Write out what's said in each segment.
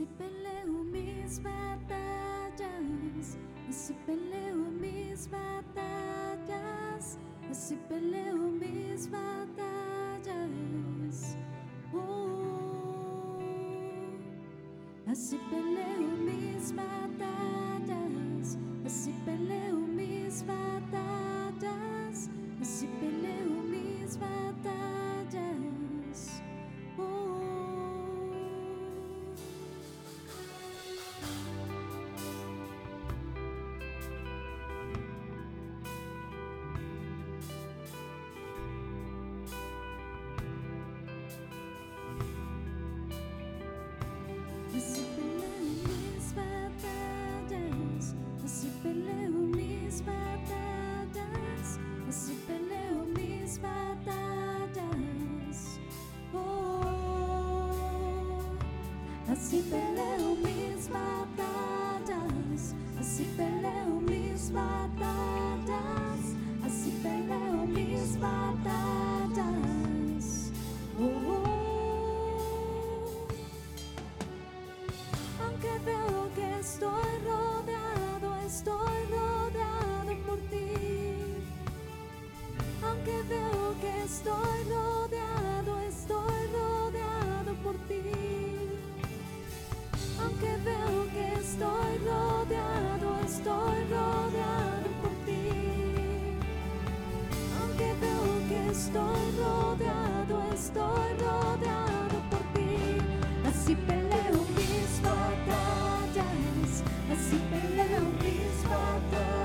Así peleo mis batallas, así peleo mis batallas, así peleo mis batallas. Oh, así peleo así peleo mis batallas, así peleo mis batallas, así peleo mis batallas. Oh, aunque veo que estoy rodeado, estoy rodeado por ti. Aunque veo que estoy rodeado, estoy rodeado por ti. Aunque veo que estoy rodeado, estoy rodeado por ti. Aunque veo que estoy rodeado, estoy rodeado por ti. Así peleo mis batallas, así peleo mis batallas,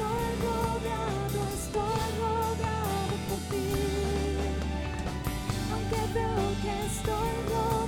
estoy rodeado,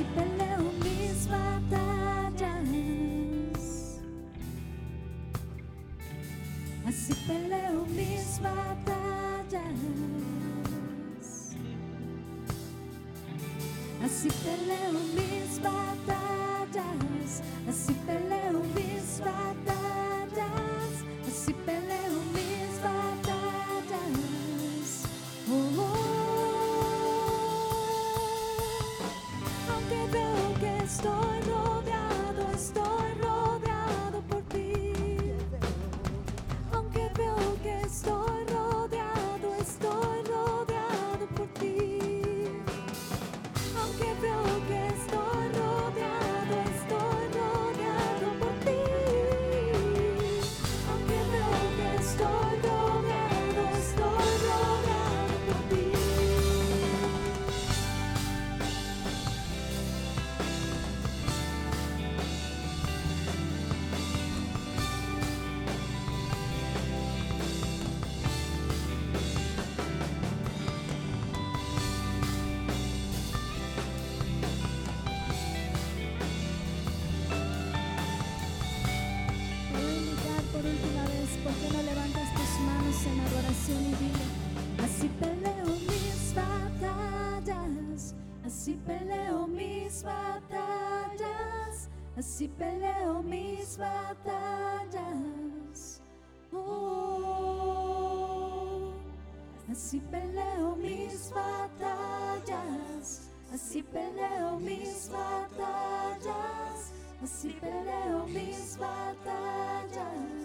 Así peleo mis batallas. Así peleo mis batallas. Así peleo mis batallas. Así peleo así peleo mis batallas, así peleo mis batallas, así peleo mis batallas.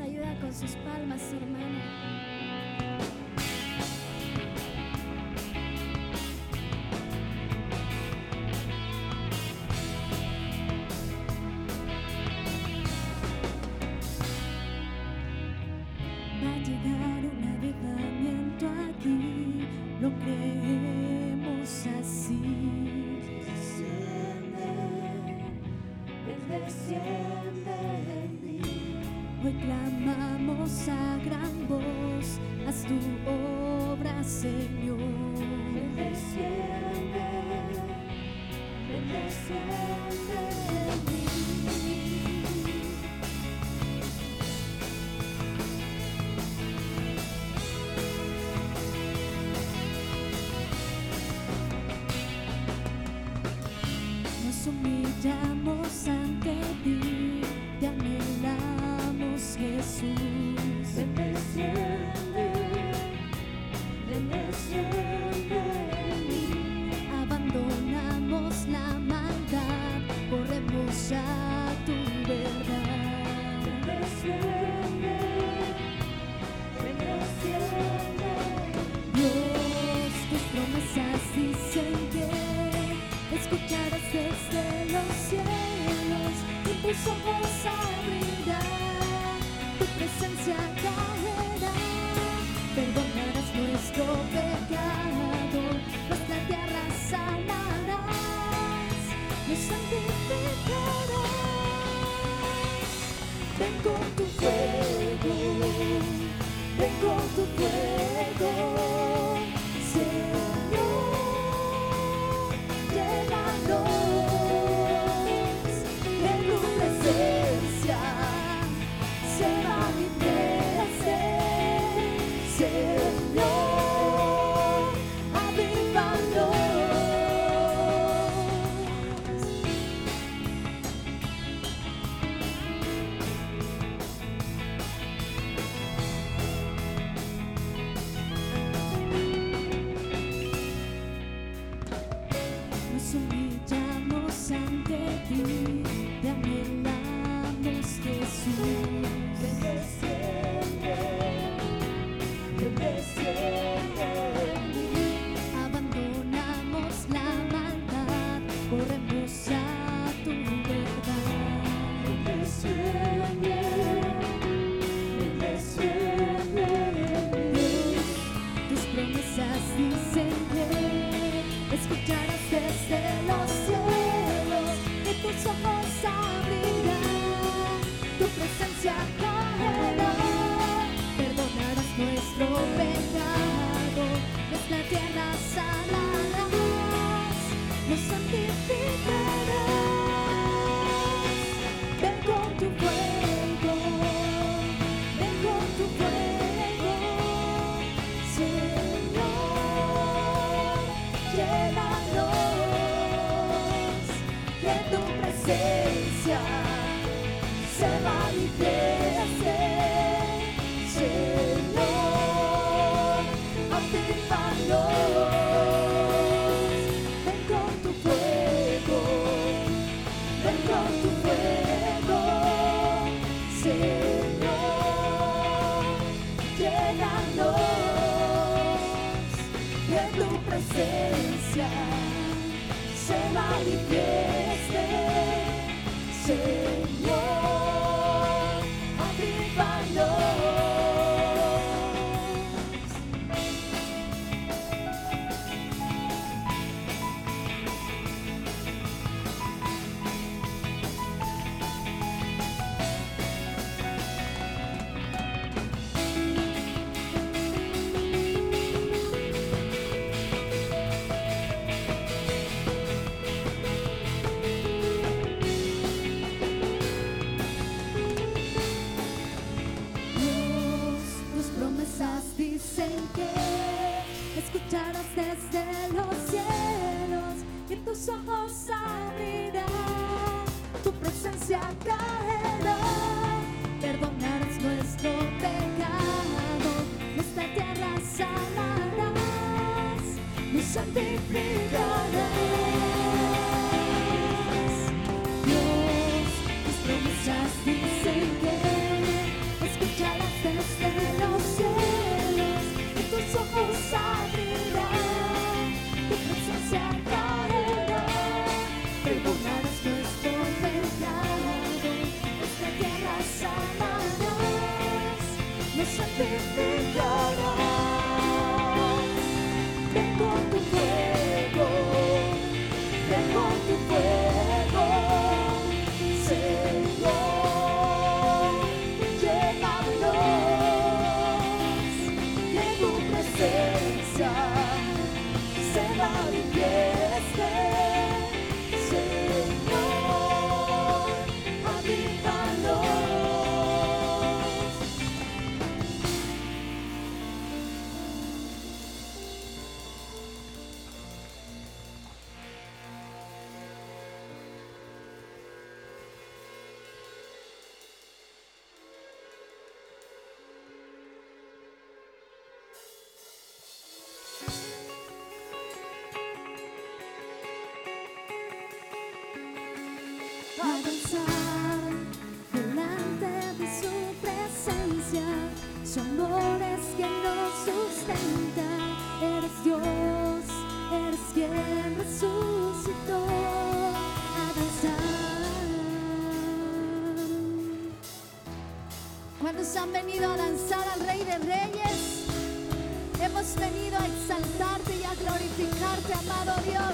Ayuda con sus palmas, hermano. Amado Dios.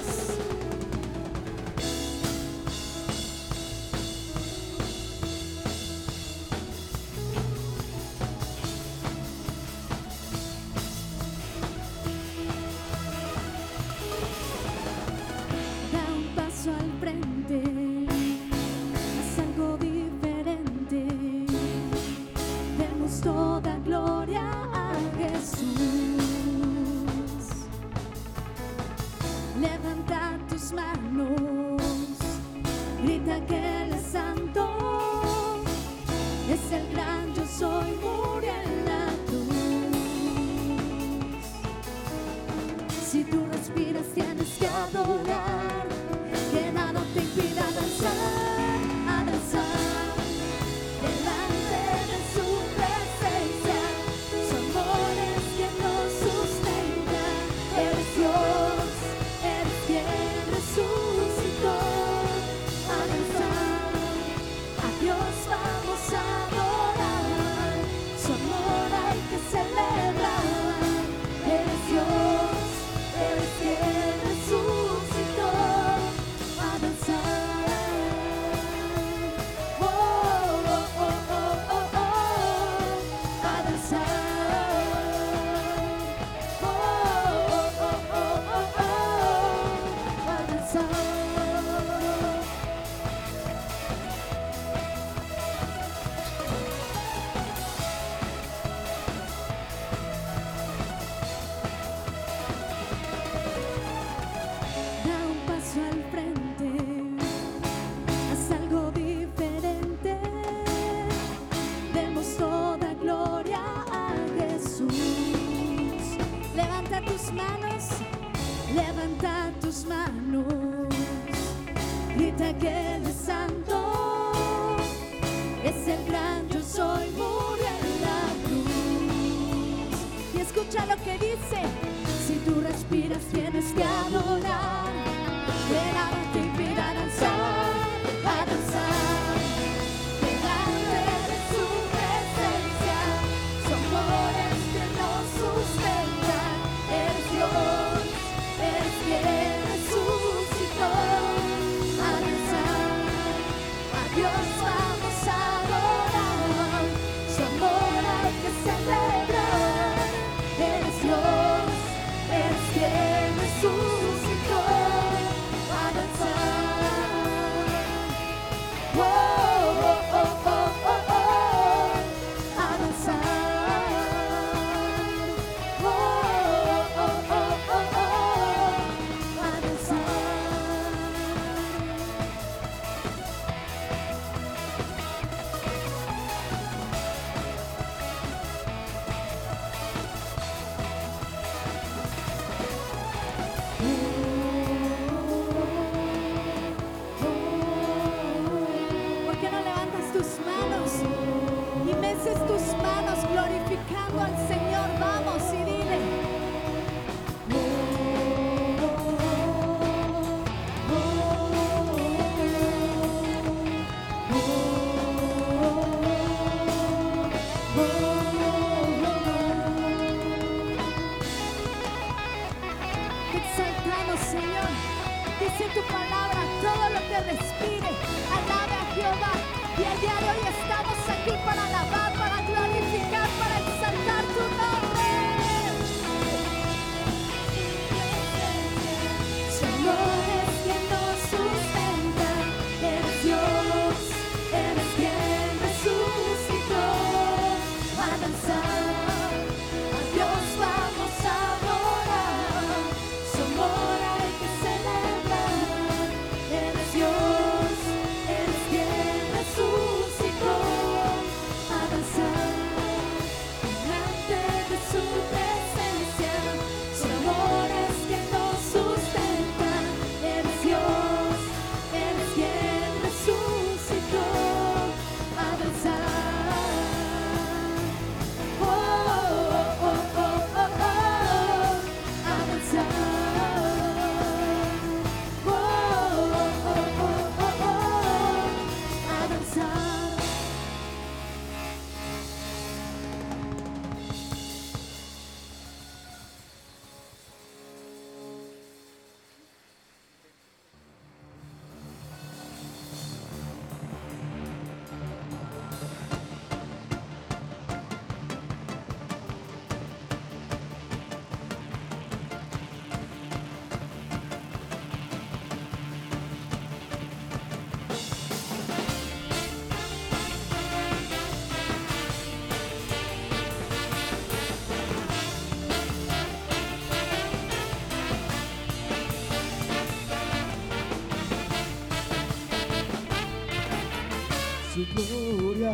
gloria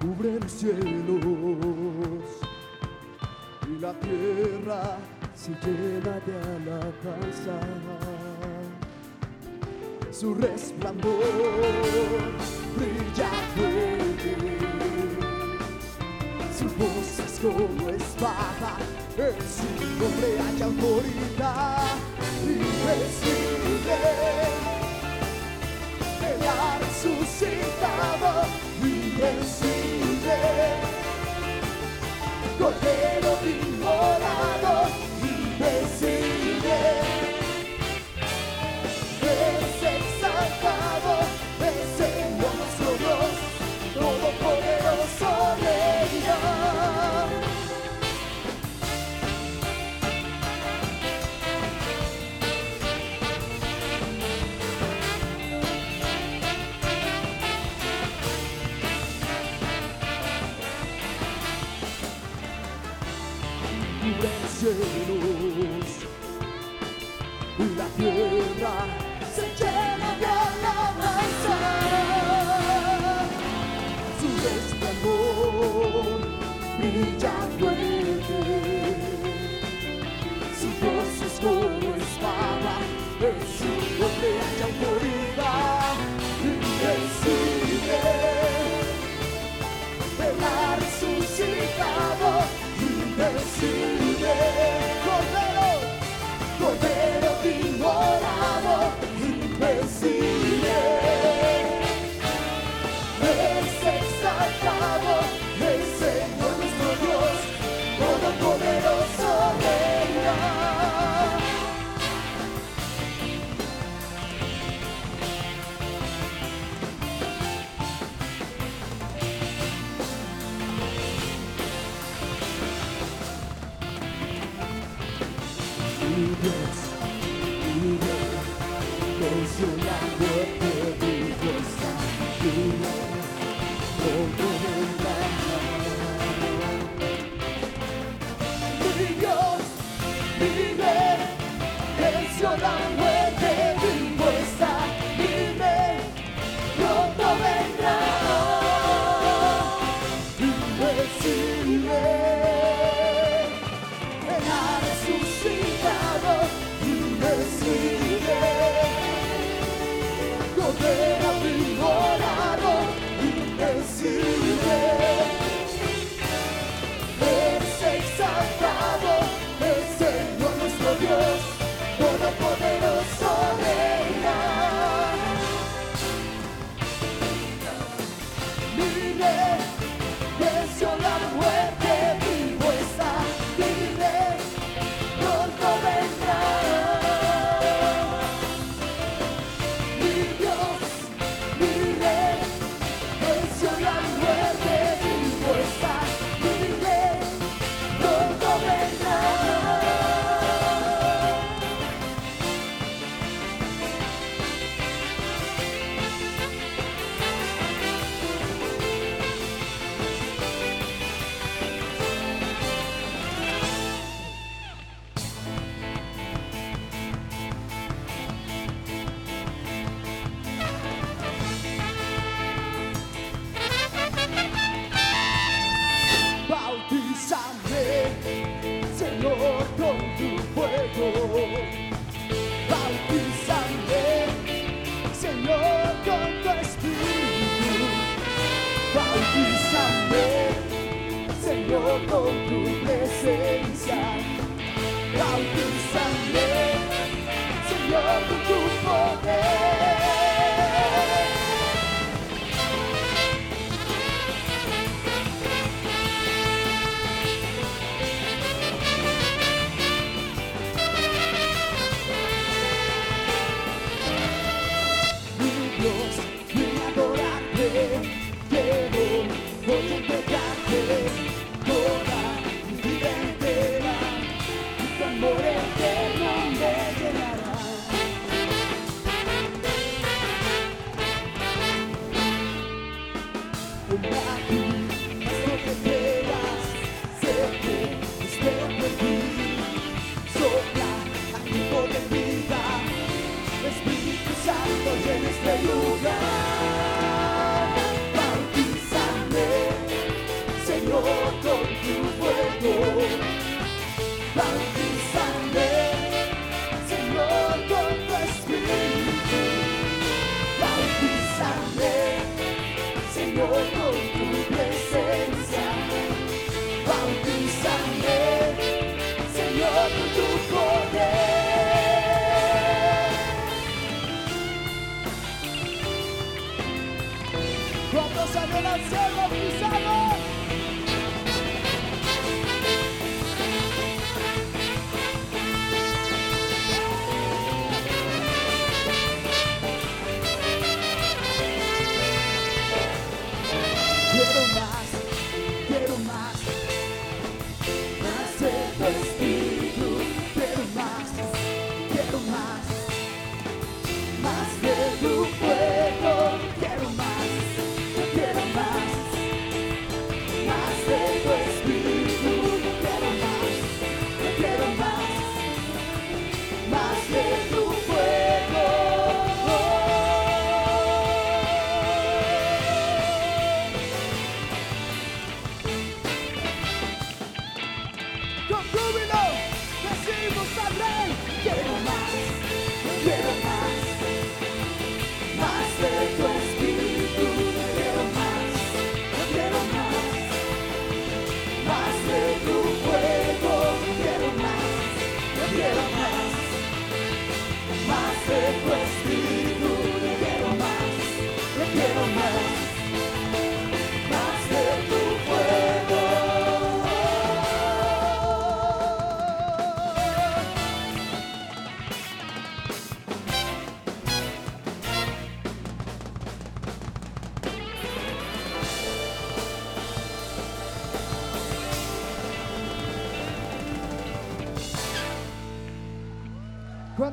cubre los cielos y la tierra se llena de alabanza. Su resplandor surrounded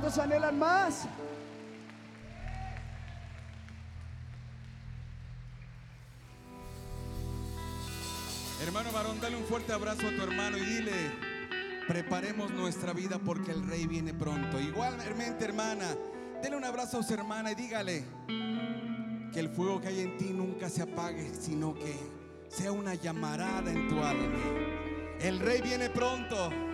¿Cuántos anhelan más? Hermano varón, dale un fuerte abrazo a tu hermano y dile, preparemos nuestra vida porque el rey viene pronto. Igualmente, hermana, dele un abrazo a su hermana y dígale que el fuego que hay en ti nunca se apague, sino que sea una llamarada en tu alma. El rey viene pronto.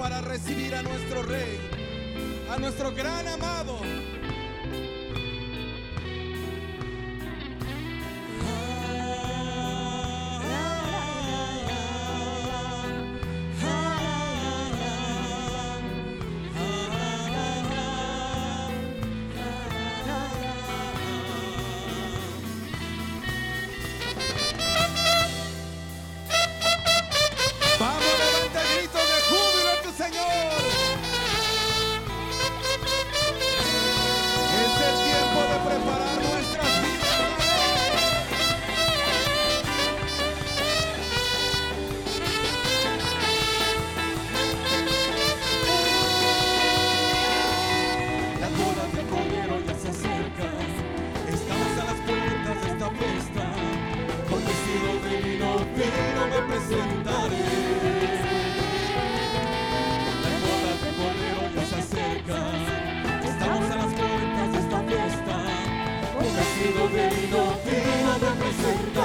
Para recibir a nuestro Rey, a nuestro gran amado.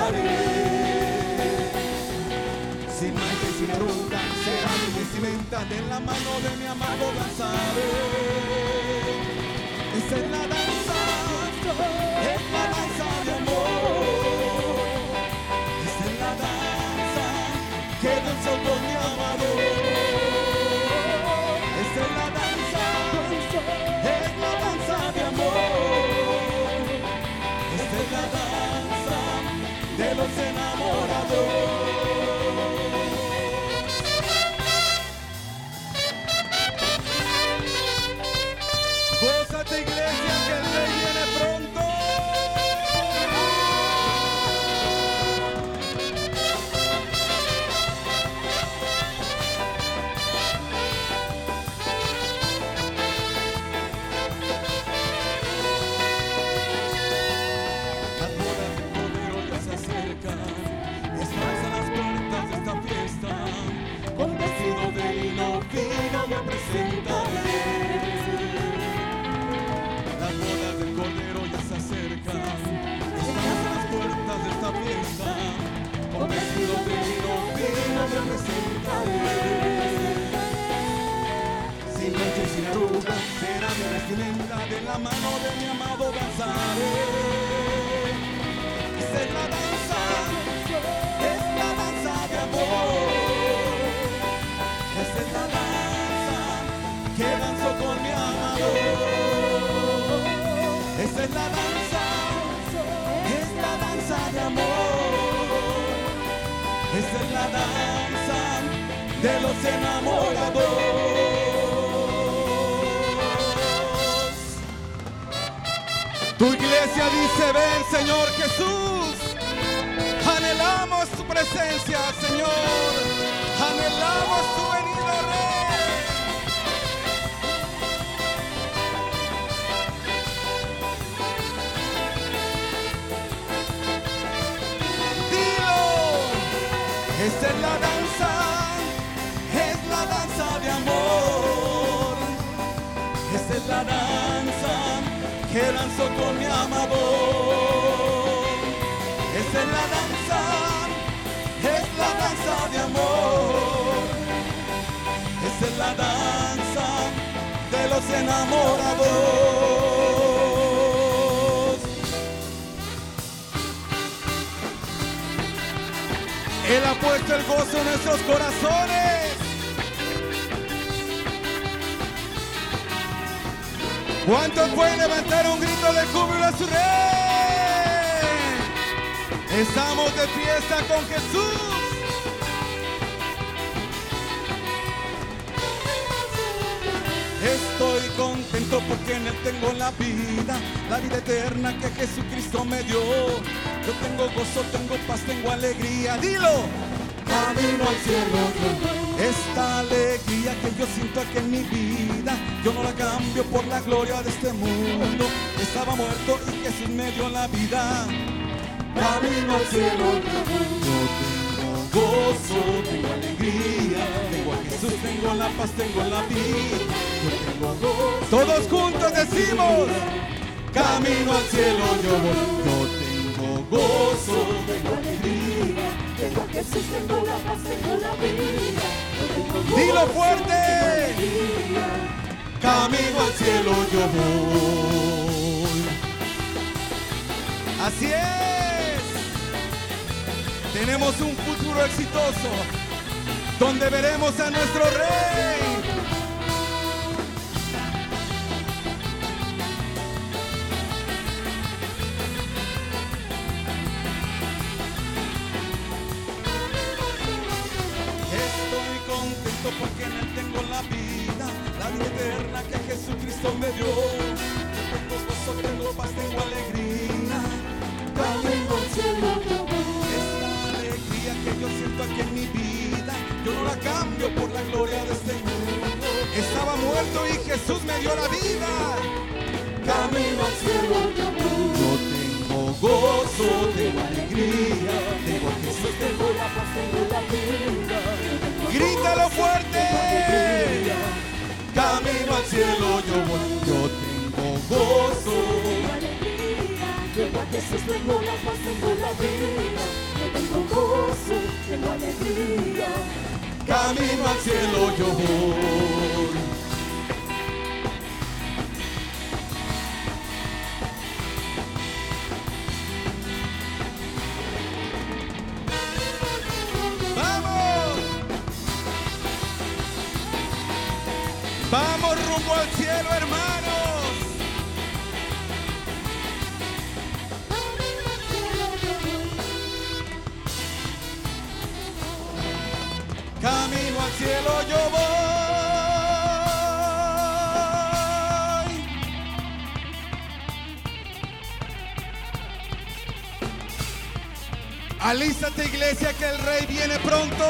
Sin mancha y sin arruga será mi vestimenta de la mano de mi amado danzaré. Es la de de la mano de mi amado danzaré. Esta es la danza, es la danza de amor. Esta es la danza que danzo con mi amado. Esta es la danza, es la danza de amor. Esta es la danza de los enamorados. Tu iglesia dice, ven Señor Jesús. Anhelamos tu presencia, Señor. Anhelamos tu venida, Rey. Esta es la danza de amor. Esta es la danza que danzo con mi amado. Esta es la danza, es la danza de amor. Esta es la danza de los enamorados. Él ha puesto el gozo en nuestros corazones. ¿Cuántos pueden levantar un grito de júbilo a su rey? Estamos de fiesta con Jesús. Estoy contento porque en Él tengo la vida, la vida eterna que Jesucristo me dio. Yo tengo gozo, tengo paz, tengo alegría. Dilo. Camino al cielo. Esta alegría que yo siento aquí en mi vida, yo no la cambio por la gloria de este mundo. Estaba muerto y Jesús me dio la vida. Camino al cielo. Yo tengo gozo, tengo alegría, tengo a Jesús, tengo la paz, tengo la vida. Yo tengo gozo. Todos juntos decimos, camino al cielo yo voy. Yo tengo gozo, Tengo alegría. Dilo fuerte. Camino al cielo yo voy. Así es. Tenemos un futuro exitoso donde veremos a nuestro rey. Contento porque en él tengo la vida, la vida eterna que Jesucristo me dio. Tengo gozo, tengo paz, tengo alegría. Al cielo voy. Esta alegría que yo siento aquí en mi vida, yo no la cambio por la gloria de este mundo. Estaba muerto y Jesús me dio la vida. Camino al cielo. Yo tengo gozo, tengo alegría, tengo a Jesús, Tengo la paz, tengo la vida. Grítalo fuerte. Camino al cielo yo voy, yo tengo gozo. Tengo alegría. Tengo a Jesús, tengo la paz, tengo la vida. Yo tengo gozo, tengo alegría. Camino al cielo yo voy. Hermanos! Camino al cielo yo voy. Alízate iglesia que el rey viene pronto.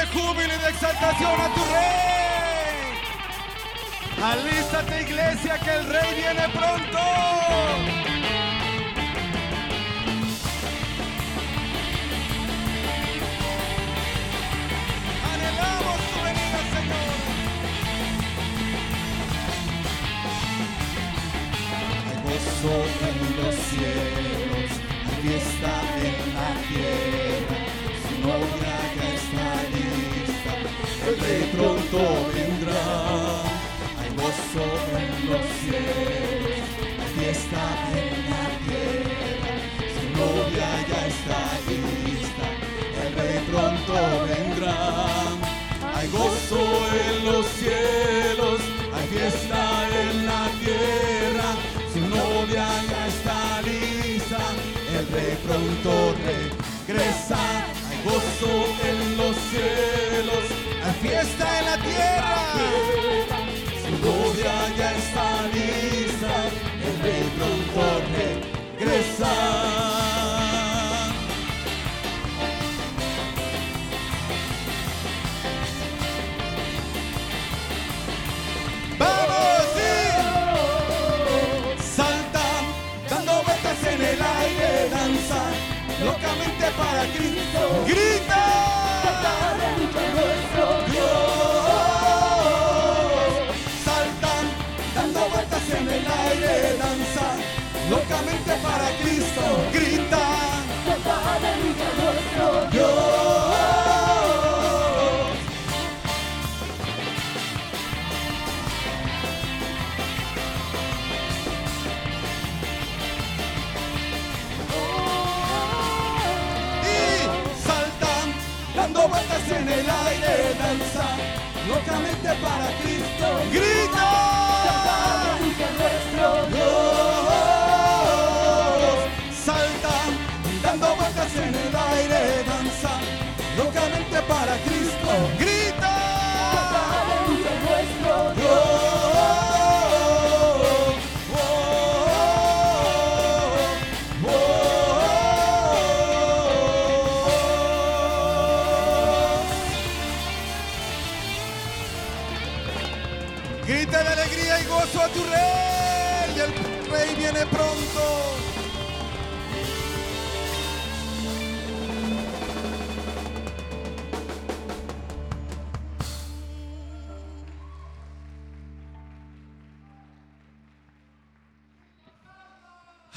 De júbilo y de exaltación a tu rey. Alístate iglesia que el rey viene pronto. En los cielos, hay fiesta en la tierra, su novia ya está lista, el rey pronto vendrá. Hay gozo en los cielos, hay fiesta en la tierra, su novia ya está lista, el rey pronto vendrá. Hay gozo en los cielos, hay fiesta en la tierra, su novia ya está lista, el rey pronto regresa. Hay gozo en los cielos, hay fiesta en la tierra, su novia ya está lista, el rey pronto regresa. ¡Vamos! sí! Salta, dando vueltas en el aire, danza, locamente para Cristo. ¡Grita! En el aire, danza, locamente para Cristo, grita, Dios, saltan, dando vueltas en el aire, danza, locamente para Cristo, grita,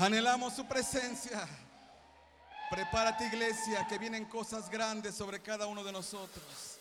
Anhelamos su presencia. Prepárate iglesia, que vienen cosas grandes sobre cada uno de nosotros.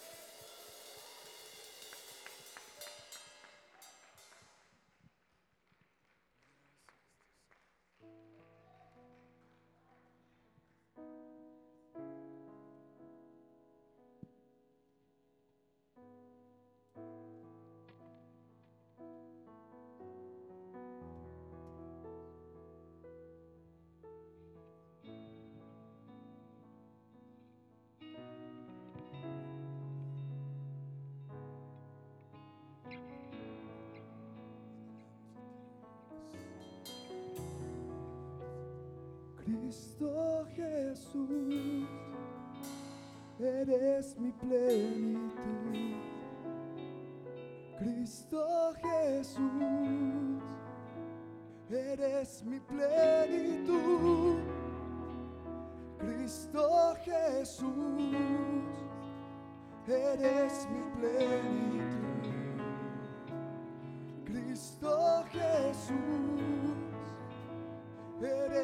Cristo Jesús, eres mi plenitud. Cristo Jesús, eres mi plenitud. Cristo Jesús, eres mi plenitud. Cristo Jesús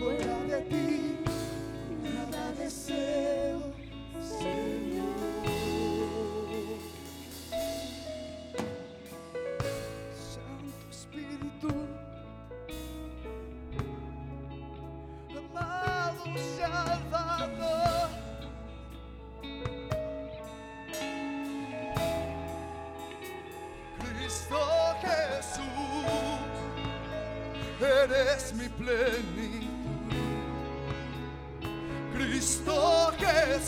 fuera de ti, nada deseo, Señor. Santo Espíritu, amado Salvador, Cristo Jesús, eres mi.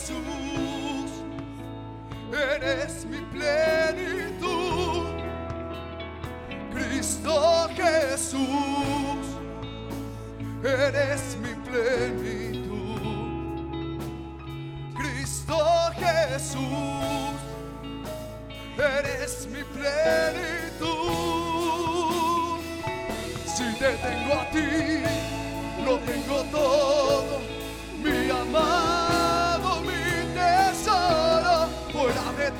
Jesús, eres mi plenitud. Cristo Jesús, eres mi plenitud. Cristo Jesús, eres mi plenitud. Si te tengo a ti, lo tengo todo,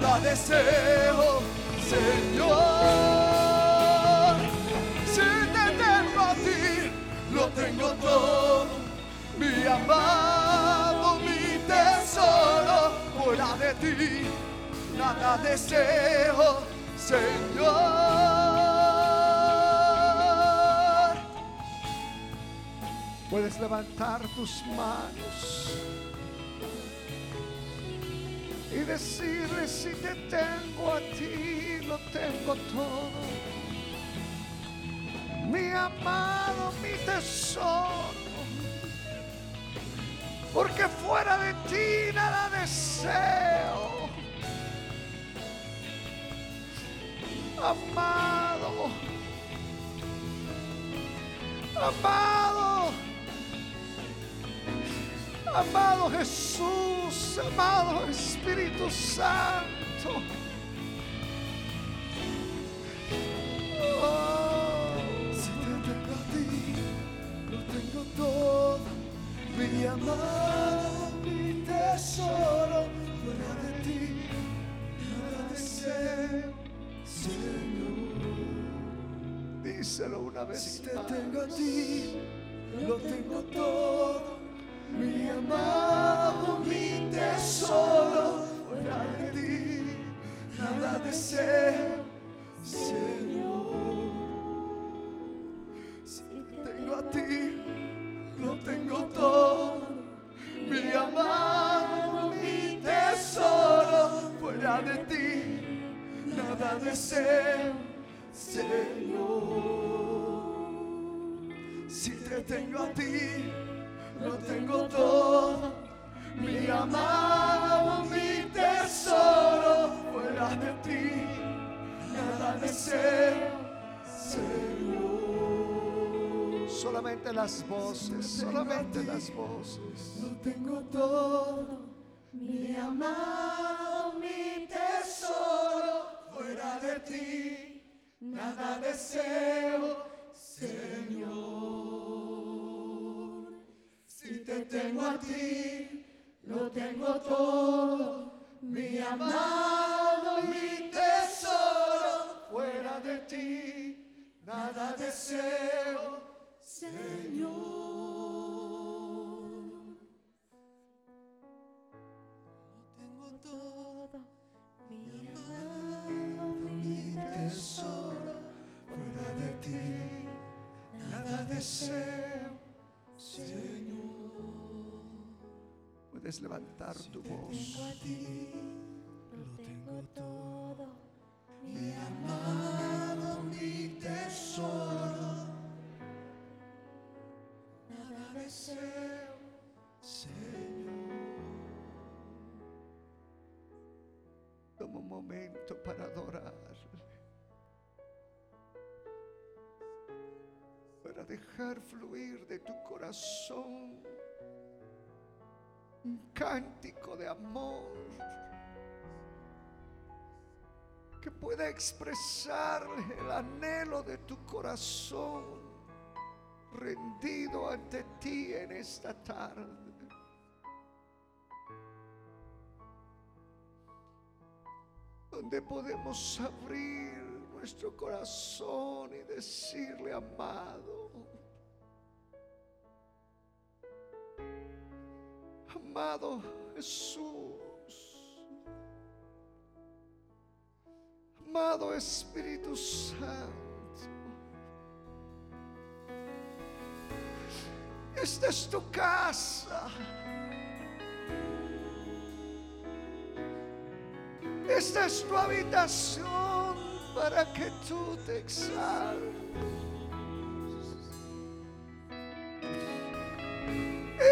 nada deseo, Señor. Si te tengo a ti, lo tengo todo, mi amado, mi tesoro, fuera de ti, nada deseo, Señor. Puedes levantar tus manos y decirle si te tengo a ti, lo tengo todo. Mi amado, mi tesoro. Porque fuera de ti nada deseo. Amado. Amado. Amado Jesús, amado Espíritu Santo. Oh, si te tengo a ti, lo tengo todo. Mi amado, mi tesoro, fuera de ti, nada deseo, Señor. Díselo una vez. Si te tengo a ti, lo tengo todo. Mi amado, mi tesoro, fuera de ti, nada deseo, Señor. Si te tengo a ti, lo tengo todo. Mi amado, mi tesoro, fuera de ti, nada deseo, Señor. Si te tengo a ti, lo tengo todo. Mi amado, mi tesoro, fuera de ti, nada deseo, Señor. Solamente las voces, solamente las voces. Lo tengo todo. Mi amado, mi tesoro, fuera de ti, nada deseo, Señor. Te tengo a ti, lo tengo todo. Mi amado, mi tesoro, fuera de ti, nada deseo, Señor. Lo tengo todo, mi amado, mi tesoro, fuera de ti, nada deseo, Señor. Puedes levantar tu voz. Tengo a ti, lo tengo todo. Mi amado, mi tesoro, nada deseo, Señor. Toma un momento para adorar, para dejar fluir de tu corazón un cántico de amor que pueda expresarle el anhelo de tu corazón rendido ante ti en esta tarde. donde podemos abrir nuestro corazón y decirle, amado, amado Jesús, amado Espíritu Santo. Esta es tu casa. Esta es tu habitación para que tú te exaltes.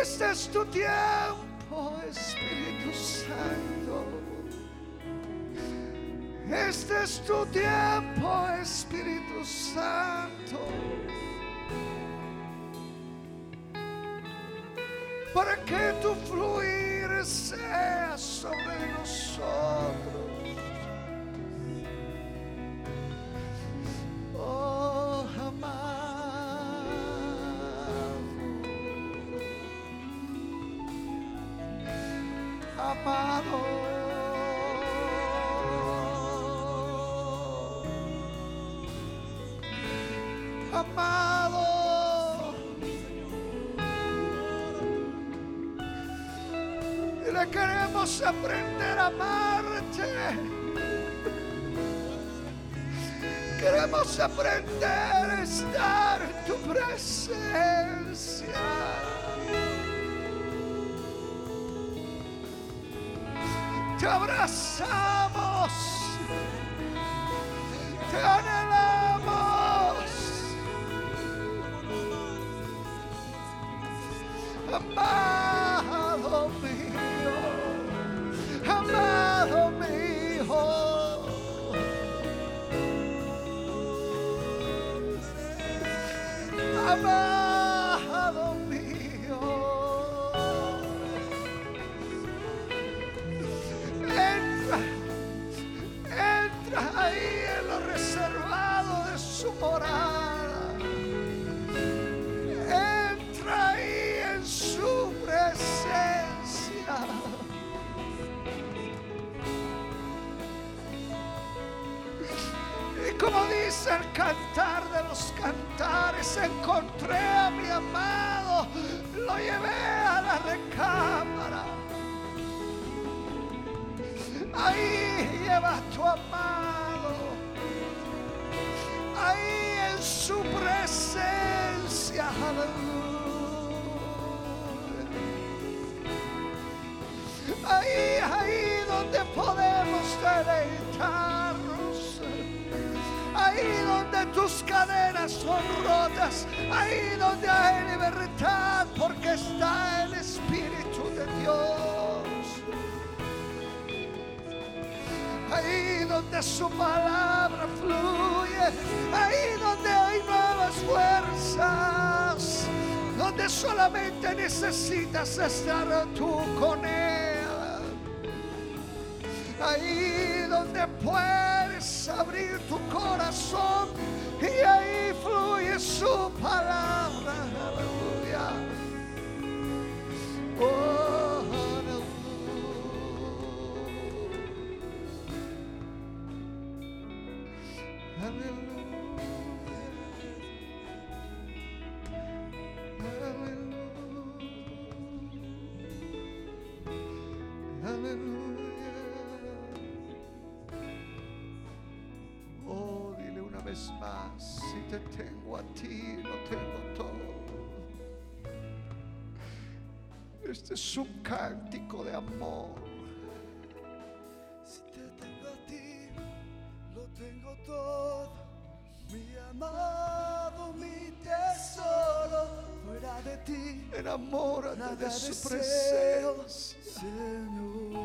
Este es tu tiempo, Espíritu Santo. Este es tu tiempo, Espíritu Santo. Para que tu fluir sea sobre nosotros. Amado. Amado. Y le queremos aprender a amarte. Queremos aprender a estar en tu presencia. Te abrazamos. Te anhelamos. Amado mío. Amado mío. Amado el cantar de los cantares, encontré a mi amado, lo llevé a la recámara. Ahí lleva tu amado, tus cadenas son rotas. Ahí donde hay libertad porque está el Espíritu de Dios. Ahí donde su palabra fluye. Ahí donde hay nuevas fuerzas. Donde solamente necesitas estar tú con Él. Ahí donde puedes abrir tu corazón y ahí fluye su palabra. Aleluya. Oh, Oh, amor. Si te tengo a ti, lo tengo todo. Mi amado, mi tesoro, fuera de ti. Enamórate Nada de su presencia. Señor.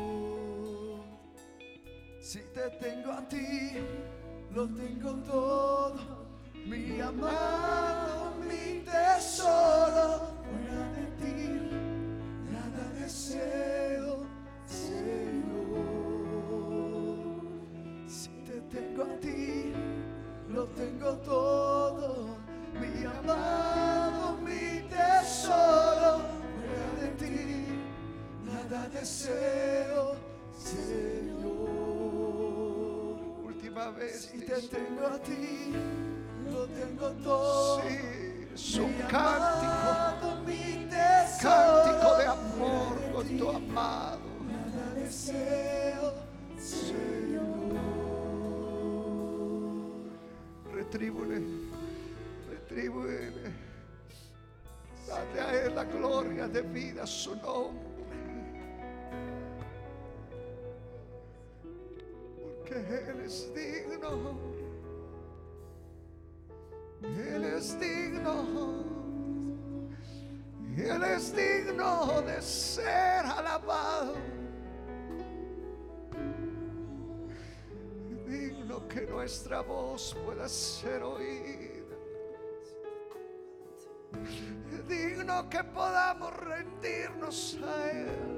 Si te tengo a ti, lo tengo todo. Mi amado, mi tesoro, fuera de deseo, Señor. Si te tengo a ti, lo tengo todo. Mi amado, mi tesoro, fuera de ti, nada deseo, Señor. otra vez. Si te tengo a ti, lo tengo todo. Sí, un cántico, tu amado. Nada deseo, Retríbule, retríbule. Dale a Él la gloria de vida, su nombre. Porque Él es digno. Él es digno. Él es digno de ser alabado. Digno que nuestra voz pueda ser oída. Digno que podamos rendirnos a Él.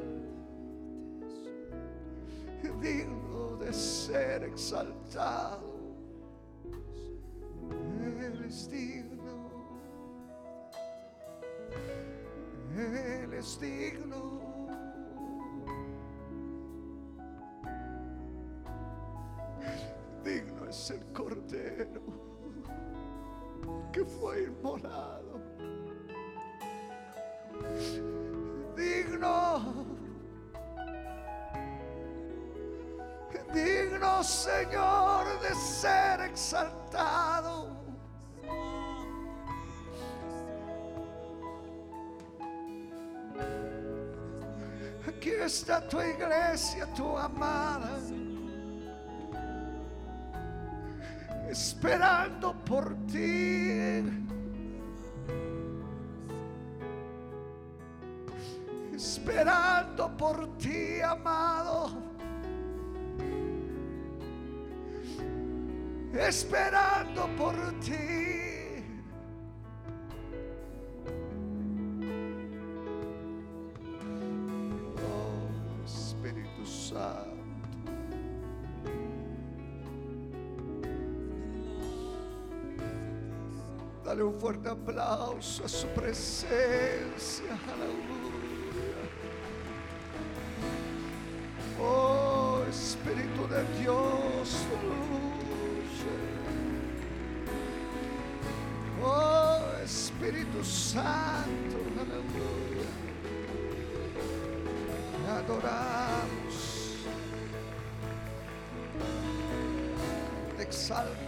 Digno de ser exaltado. Él es digno. Él es digno. Digno es el cordero que fue inmolado. Digno. Digno Señor de ser exaltado. Está tu iglesia, tu amada, esperando por ti. Esperando por ti, amado. Esperando por ti. Aplauso a su presencia. Aleluya. Oh, Espíritu de Dios. aleluya. Oh, Espíritu Santo. Aleluya. Adoramos. Te exaltamos.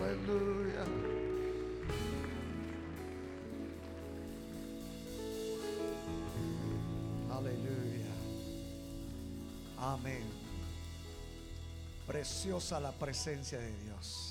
Aleluya. Aleluya. Amén. Preciosa la presencia de Dios.